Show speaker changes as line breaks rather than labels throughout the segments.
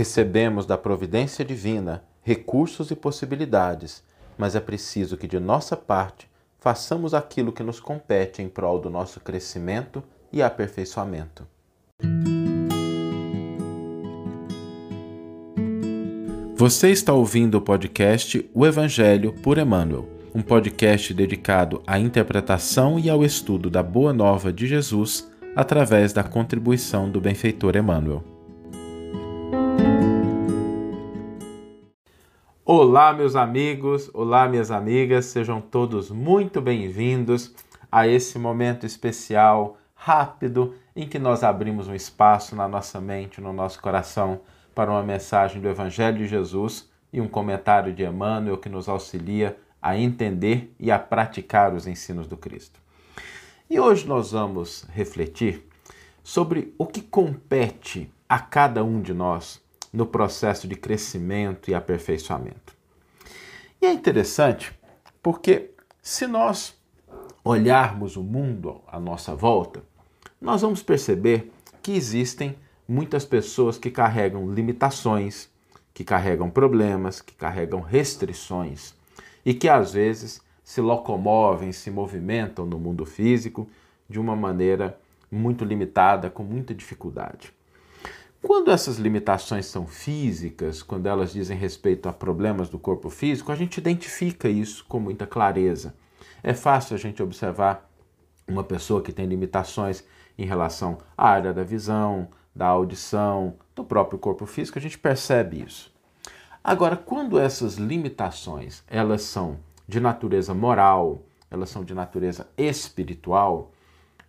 Recebemos da providência divina recursos e possibilidades, mas é preciso que de nossa parte façamos aquilo que nos compete em prol do nosso crescimento e aperfeiçoamento. Você está ouvindo o podcast O Evangelho por Emmanuel, um podcast dedicado à interpretação e ao estudo da Boa Nova de Jesus através da contribuição do benfeitor Emmanuel. Olá, meus amigos, olá, minhas amigas, sejam todos muito bem-vindos a esse momento especial, rápido, em que nós abrimos um espaço na nossa mente, no nosso coração para uma mensagem do Evangelho de Jesus e um comentário de Emmanuel que nos auxilia a entender e a praticar os ensinos do Cristo. E hoje nós vamos refletir sobre o que compete a cada um de nós no processo de crescimento e aperfeiçoamento. E é interessante porque se nós olharmos o mundo à nossa volta, nós vamos perceber que existem muitas pessoas que carregam limitações, que carregam problemas, que carregam restrições e que às vezes se locomovem, se movimentam no mundo físico de uma maneira muito limitada, com muita dificuldade. Quando essas limitações são físicas, quando elas dizem respeito a problemas do corpo físico, a gente identifica isso com muita clareza. É fácil a gente observar uma pessoa que tem limitações em relação à área da visão, da audição, do próprio corpo físico, a gente percebe isso. Agora, quando essas limitações, elas são de natureza moral, elas são de natureza espiritual,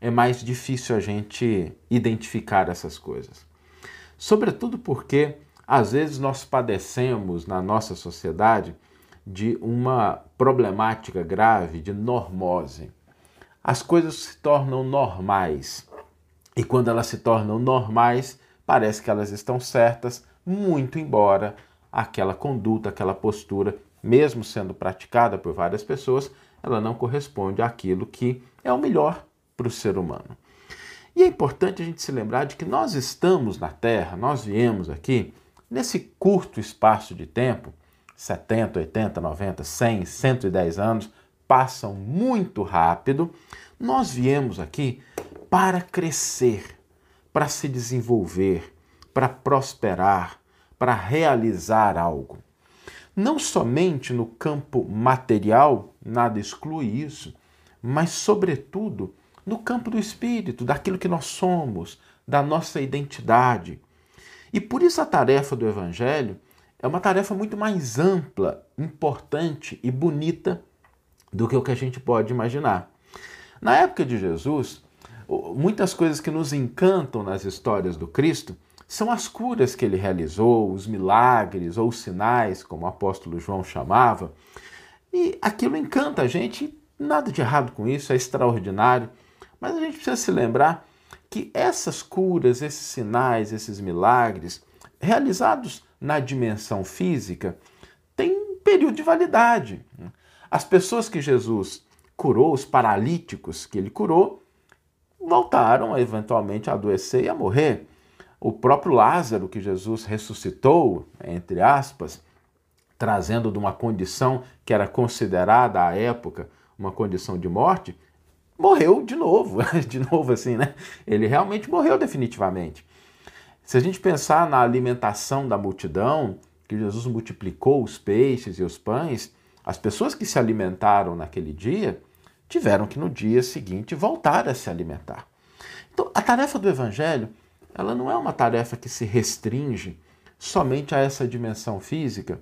é mais difícil a gente identificar essas coisas. Sobretudo porque às vezes nós padecemos na nossa sociedade de uma problemática grave de normose. As coisas se tornam normais e quando elas se tornam normais, parece que elas estão certas, muito embora aquela conduta, aquela postura, mesmo sendo praticada por várias pessoas, ela não corresponde àquilo que é o melhor para o ser humano. E é importante a gente se lembrar de que nós estamos na Terra, nós viemos aqui nesse curto espaço de tempo 70, 80, 90, 100, 110 anos passam muito rápido. Nós viemos aqui para crescer, para se desenvolver, para prosperar, para realizar algo. Não somente no campo material, nada exclui isso, mas, sobretudo, no campo do espírito, daquilo que nós somos, da nossa identidade. E por isso a tarefa do Evangelho é uma tarefa muito mais ampla, importante e bonita do que o que a gente pode imaginar. Na época de Jesus, muitas coisas que nos encantam nas histórias do Cristo são as curas que ele realizou, os milagres ou os sinais, como o apóstolo João chamava. E aquilo encanta a gente, nada de errado com isso, é extraordinário. Mas a gente precisa se lembrar que essas curas, esses sinais, esses milagres, realizados na dimensão física, têm um período de validade. As pessoas que Jesus curou, os paralíticos que ele curou, voltaram eventualmente a adoecer e a morrer. O próprio Lázaro, que Jesus ressuscitou, entre aspas, trazendo de uma condição que era considerada à época uma condição de morte, morreu de novo, de novo assim, né? Ele realmente morreu definitivamente. Se a gente pensar na alimentação da multidão, que Jesus multiplicou os peixes e os pães, as pessoas que se alimentaram naquele dia tiveram que no dia seguinte voltar a se alimentar. Então, a tarefa do evangelho, ela não é uma tarefa que se restringe somente a essa dimensão física,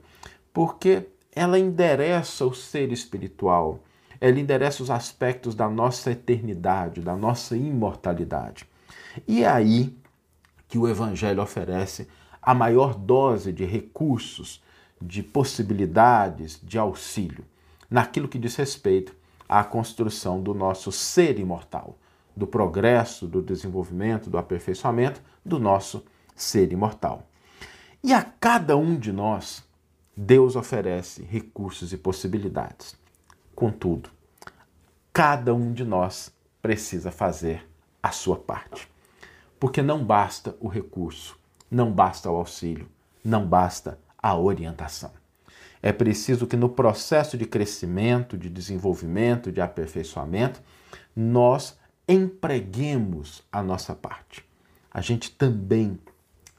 porque ela endereça o ser espiritual, ela endereça os aspectos da nossa eternidade, da nossa imortalidade. E é aí que o Evangelho oferece a maior dose de recursos, de possibilidades, de auxílio, naquilo que diz respeito à construção do nosso ser imortal, do progresso, do desenvolvimento, do aperfeiçoamento do nosso ser imortal. E a cada um de nós, Deus oferece recursos e possibilidades. Contudo, cada um de nós precisa fazer a sua parte. Porque não basta o recurso, não basta o auxílio, não basta a orientação. É preciso que no processo de crescimento, de desenvolvimento, de aperfeiçoamento, nós empreguemos a nossa parte. A gente também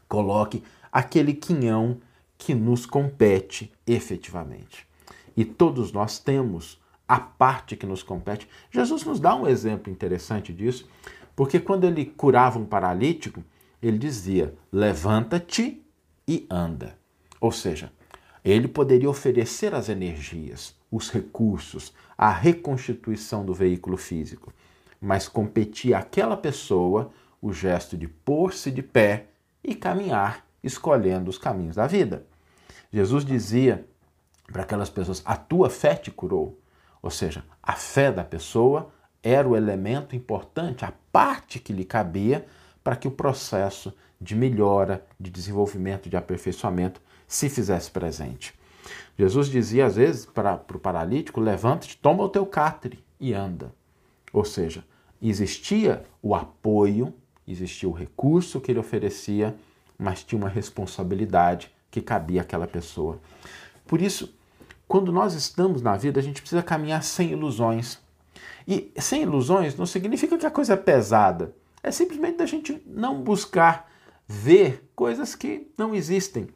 coloque aquele quinhão que nos compete efetivamente. E todos nós temos a parte que nos compete. Jesus nos dá um exemplo interessante disso, porque quando ele curava um paralítico, ele dizia: levanta-te e anda. Ou seja, ele poderia oferecer as energias, os recursos, a reconstituição do veículo físico, mas competia àquela pessoa o gesto de pôr-se de pé e caminhar, escolhendo os caminhos da vida. Jesus dizia para aquelas pessoas: A tua fé te curou. Ou seja, a fé da pessoa era o elemento importante, a parte que lhe cabia para que o processo de melhora, de desenvolvimento, de aperfeiçoamento se fizesse presente. Jesus dizia às vezes para, para o paralítico: levanta-te, toma o teu catre e anda. Ou seja, existia o apoio, existia o recurso que ele oferecia, mas tinha uma responsabilidade que cabia àquela pessoa. Por isso, quando nós estamos na vida, a gente precisa caminhar sem ilusões. E sem ilusões não significa que a coisa é pesada. É simplesmente a gente não buscar ver coisas que não existem,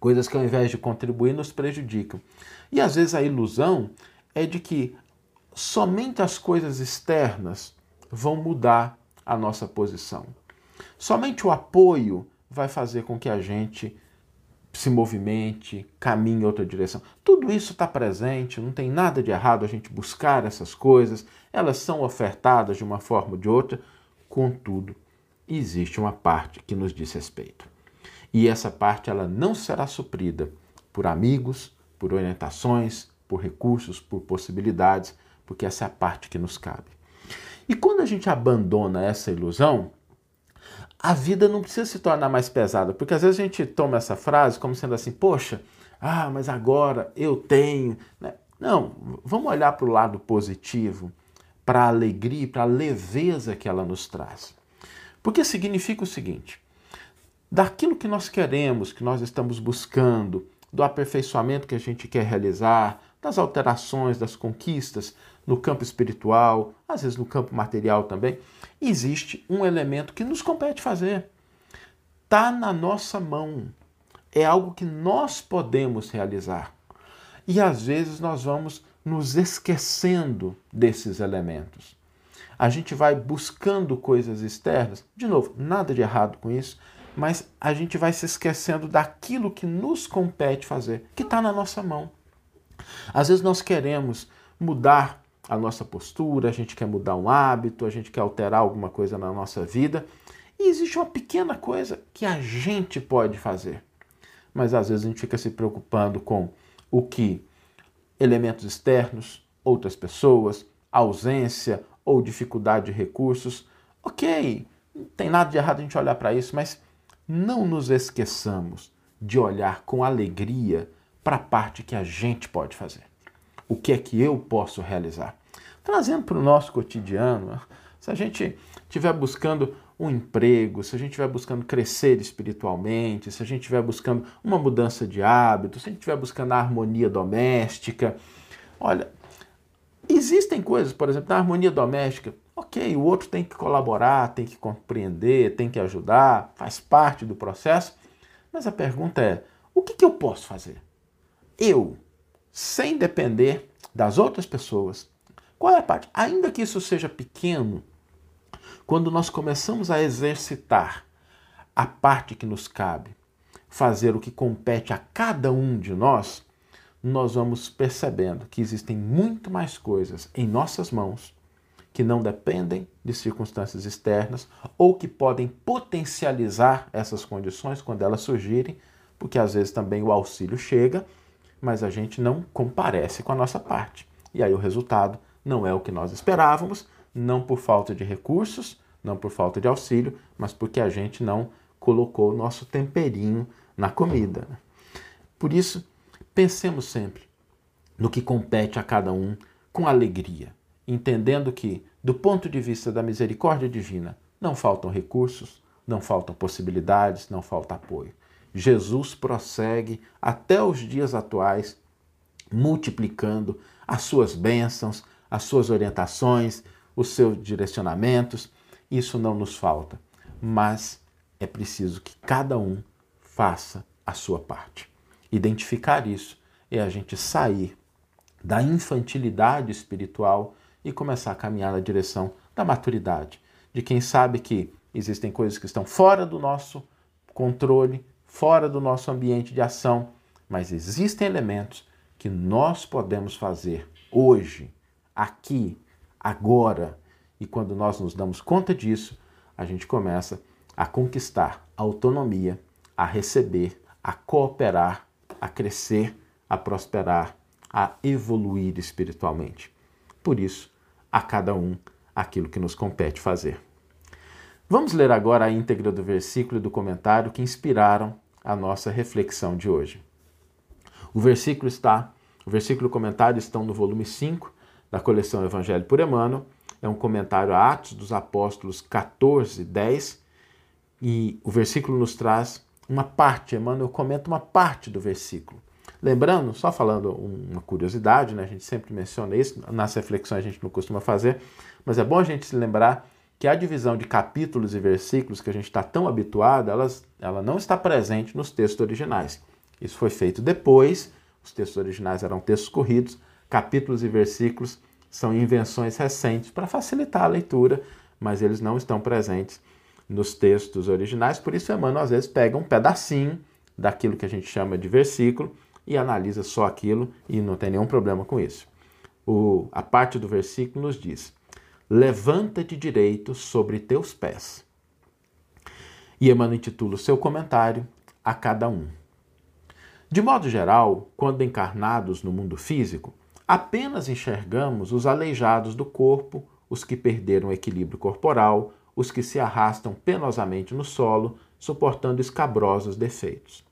coisas que ao invés de contribuir nos prejudicam. E às vezes a ilusão é de que somente as coisas externas vão mudar a nossa posição. Somente o apoio vai fazer com que a gente se movimente, caminhe em outra direção. Tudo isso está presente, não tem nada de errado a gente buscar essas coisas, elas são ofertadas de uma forma ou de outra, contudo, existe uma parte que nos diz respeito. E essa parte ela não será suprida por amigos, por orientações, por recursos, por possibilidades, porque essa é a parte que nos cabe. E quando a gente abandona essa ilusão, a vida não precisa se tornar mais pesada, porque às vezes a gente toma essa frase como sendo assim, poxa, ah, mas agora eu tenho. Né? Não, vamos olhar para o lado positivo, para a alegria, para a leveza que ela nos traz. Porque significa o seguinte: daquilo que nós queremos, que nós estamos buscando, do aperfeiçoamento que a gente quer realizar, das alterações, das conquistas no campo espiritual, às vezes no campo material também, existe um elemento que nos compete fazer. Está na nossa mão. É algo que nós podemos realizar. E às vezes nós vamos nos esquecendo desses elementos. A gente vai buscando coisas externas, de novo, nada de errado com isso, mas a gente vai se esquecendo daquilo que nos compete fazer, que está na nossa mão. Às vezes nós queremos mudar a nossa postura, a gente quer mudar um hábito, a gente quer alterar alguma coisa na nossa vida. E existe uma pequena coisa que a gente pode fazer. Mas às vezes a gente fica se preocupando com o que elementos externos, outras pessoas, ausência ou dificuldade de recursos. Ok, não tem nada de errado a gente olhar para isso, mas não nos esqueçamos de olhar com alegria para a parte que a gente pode fazer. O que é que eu posso realizar? Trazendo para o nosso cotidiano, se a gente estiver buscando um emprego, se a gente estiver buscando crescer espiritualmente, se a gente estiver buscando uma mudança de hábito, se a gente estiver buscando a harmonia doméstica, olha, existem coisas, por exemplo, na harmonia doméstica, ok, o outro tem que colaborar, tem que compreender, tem que ajudar, faz parte do processo, mas a pergunta é: o que, que eu posso fazer? eu, sem depender das outras pessoas. Qual é a parte? Ainda que isso seja pequeno, quando nós começamos a exercitar a parte que nos cabe, fazer o que compete a cada um de nós, nós vamos percebendo que existem muito mais coisas em nossas mãos que não dependem de circunstâncias externas ou que podem potencializar essas condições quando elas surgirem, porque às vezes também o auxílio chega mas a gente não comparece com a nossa parte. E aí o resultado não é o que nós esperávamos, não por falta de recursos, não por falta de auxílio, mas porque a gente não colocou o nosso temperinho na comida. Por isso, pensemos sempre no que compete a cada um com alegria, entendendo que, do ponto de vista da misericórdia divina, não faltam recursos, não faltam possibilidades, não falta apoio. Jesus prossegue até os dias atuais, multiplicando as suas bênçãos, as suas orientações, os seus direcionamentos. Isso não nos falta, mas é preciso que cada um faça a sua parte. Identificar isso é a gente sair da infantilidade espiritual e começar a caminhar na direção da maturidade, de quem sabe que existem coisas que estão fora do nosso controle, fora do nosso ambiente de ação, mas existem elementos que nós podemos fazer hoje, aqui, agora. E quando nós nos damos conta disso, a gente começa a conquistar autonomia, a receber, a cooperar, a crescer, a prosperar, a evoluir espiritualmente. Por isso, a cada um aquilo que nos compete fazer. Vamos ler agora a íntegra do versículo e do comentário que inspiraram a nossa reflexão de hoje. O versículo está, o versículo e o comentário estão no volume 5 da coleção Evangelho por Emmanuel. É um comentário a Atos dos Apóstolos 14, 10. E o versículo nos traz uma parte, Emmanuel comenta uma parte do versículo. Lembrando, só falando uma curiosidade, né? a gente sempre menciona isso, nas reflexões a gente não costuma fazer, mas é bom a gente se lembrar que a divisão de capítulos e versículos que a gente está tão habituado, elas, ela não está presente nos textos originais. Isso foi feito depois, os textos originais eram textos corridos, capítulos e versículos são invenções recentes para facilitar a leitura, mas eles não estão presentes nos textos originais, por isso Emmanuel às vezes pega um pedacinho daquilo que a gente chama de versículo e analisa só aquilo e não tem nenhum problema com isso. O, a parte do versículo nos diz: Levanta-te direito sobre teus pés. E Emmanuel intitula o seu comentário a cada um. De modo geral, quando encarnados no mundo físico, apenas enxergamos os aleijados do corpo, os que perderam o equilíbrio corporal, os que se arrastam penosamente no solo, suportando escabrosos defeitos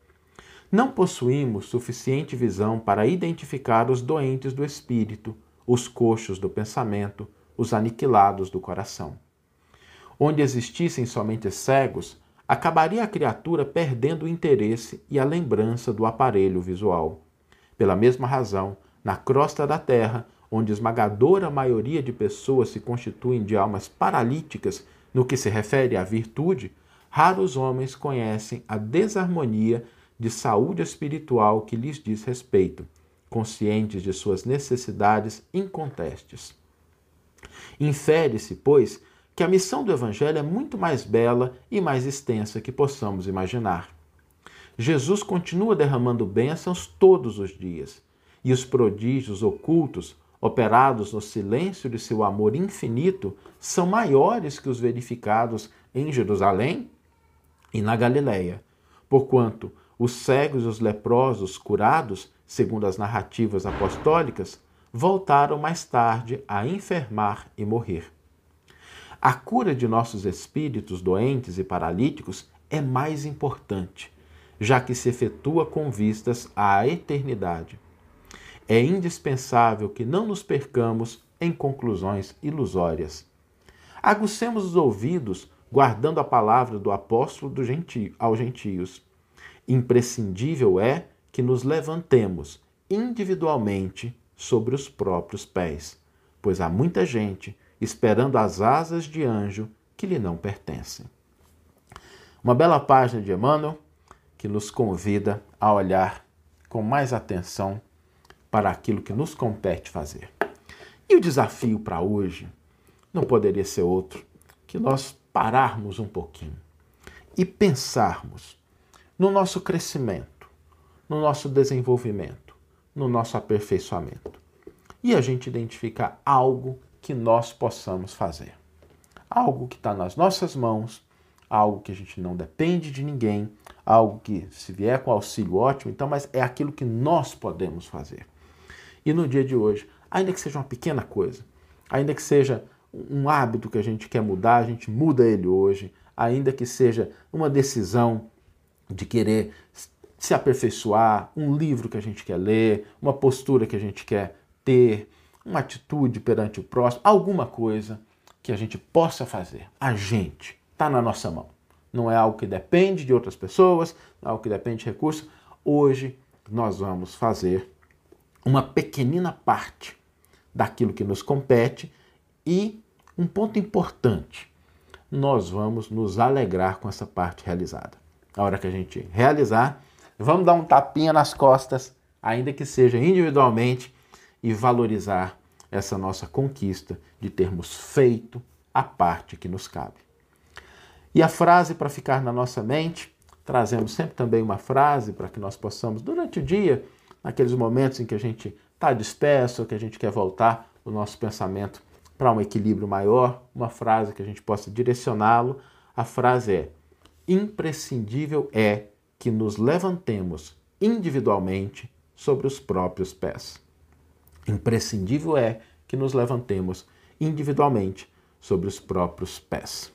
não possuímos suficiente visão para identificar os doentes do espírito, os coxos do pensamento, os aniquilados do coração. Onde existissem somente cegos, acabaria a criatura perdendo o interesse e a lembrança do aparelho visual. Pela mesma razão, na crosta da terra, onde esmagadora maioria de pessoas se constituem de almas paralíticas no que se refere à virtude, raros homens conhecem a desarmonia de saúde espiritual que lhes diz respeito, conscientes de suas necessidades incontestes. Infere-se, pois, que a missão do Evangelho é muito mais bela e mais extensa que possamos imaginar. Jesus continua derramando bênçãos todos os dias, e os prodígios ocultos, operados no silêncio de seu amor infinito, são maiores que os verificados em Jerusalém e na Galiléia, porquanto os cegos e os leprosos curados, segundo as narrativas apostólicas, voltaram mais tarde a enfermar e morrer. A cura de nossos espíritos doentes e paralíticos é mais importante, já que se efetua com vistas à eternidade. É indispensável que não nos percamos em conclusões ilusórias. Agucemos os ouvidos, guardando a palavra do apóstolo do gentio, aos gentios Imprescindível é que nos levantemos individualmente sobre os próprios pés, pois há muita gente esperando as asas de anjo que lhe não pertencem. Uma bela página de Emmanuel que nos convida a olhar com mais atenção para aquilo que nos compete fazer. E o desafio para hoje não poderia ser outro que nós pararmos um pouquinho e pensarmos no nosso crescimento, no nosso desenvolvimento, no nosso aperfeiçoamento. E a gente identificar algo que nós possamos fazer. Algo que está nas nossas mãos, algo que a gente não depende de ninguém, algo que, se vier com auxílio, ótimo, então, mas é aquilo que nós podemos fazer. E no dia de hoje, ainda que seja uma pequena coisa, ainda que seja um hábito que a gente quer mudar, a gente muda ele hoje, ainda que seja uma decisão de querer se aperfeiçoar, um livro que a gente quer ler, uma postura que a gente quer ter, uma atitude perante o próximo, alguma coisa que a gente possa fazer. A gente está na nossa mão. não é algo que depende de outras pessoas, não é algo que depende de recursos. Hoje nós vamos fazer uma pequenina parte daquilo que nos compete e um ponto importante, nós vamos nos alegrar com essa parte realizada. A hora que a gente realizar, vamos dar um tapinha nas costas, ainda que seja individualmente, e valorizar essa nossa conquista de termos feito a parte que nos cabe. E a frase para ficar na nossa mente, trazemos sempre também uma frase para que nós possamos, durante o dia, naqueles momentos em que a gente está disperso, que a gente quer voltar o nosso pensamento para um equilíbrio maior, uma frase que a gente possa direcioná-lo. A frase é: imprescindível é que nos levantemos individualmente sobre os próprios pés. Imprescindível é que nos levantemos individualmente sobre os próprios pés.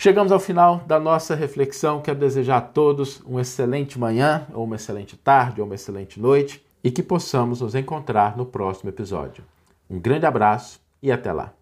Chegamos ao final da nossa reflexão. Quero desejar a todos uma excelente manhã, ou uma excelente tarde, ou uma excelente noite e que possamos nos encontrar no próximo episódio. Um grande abraço e até lá!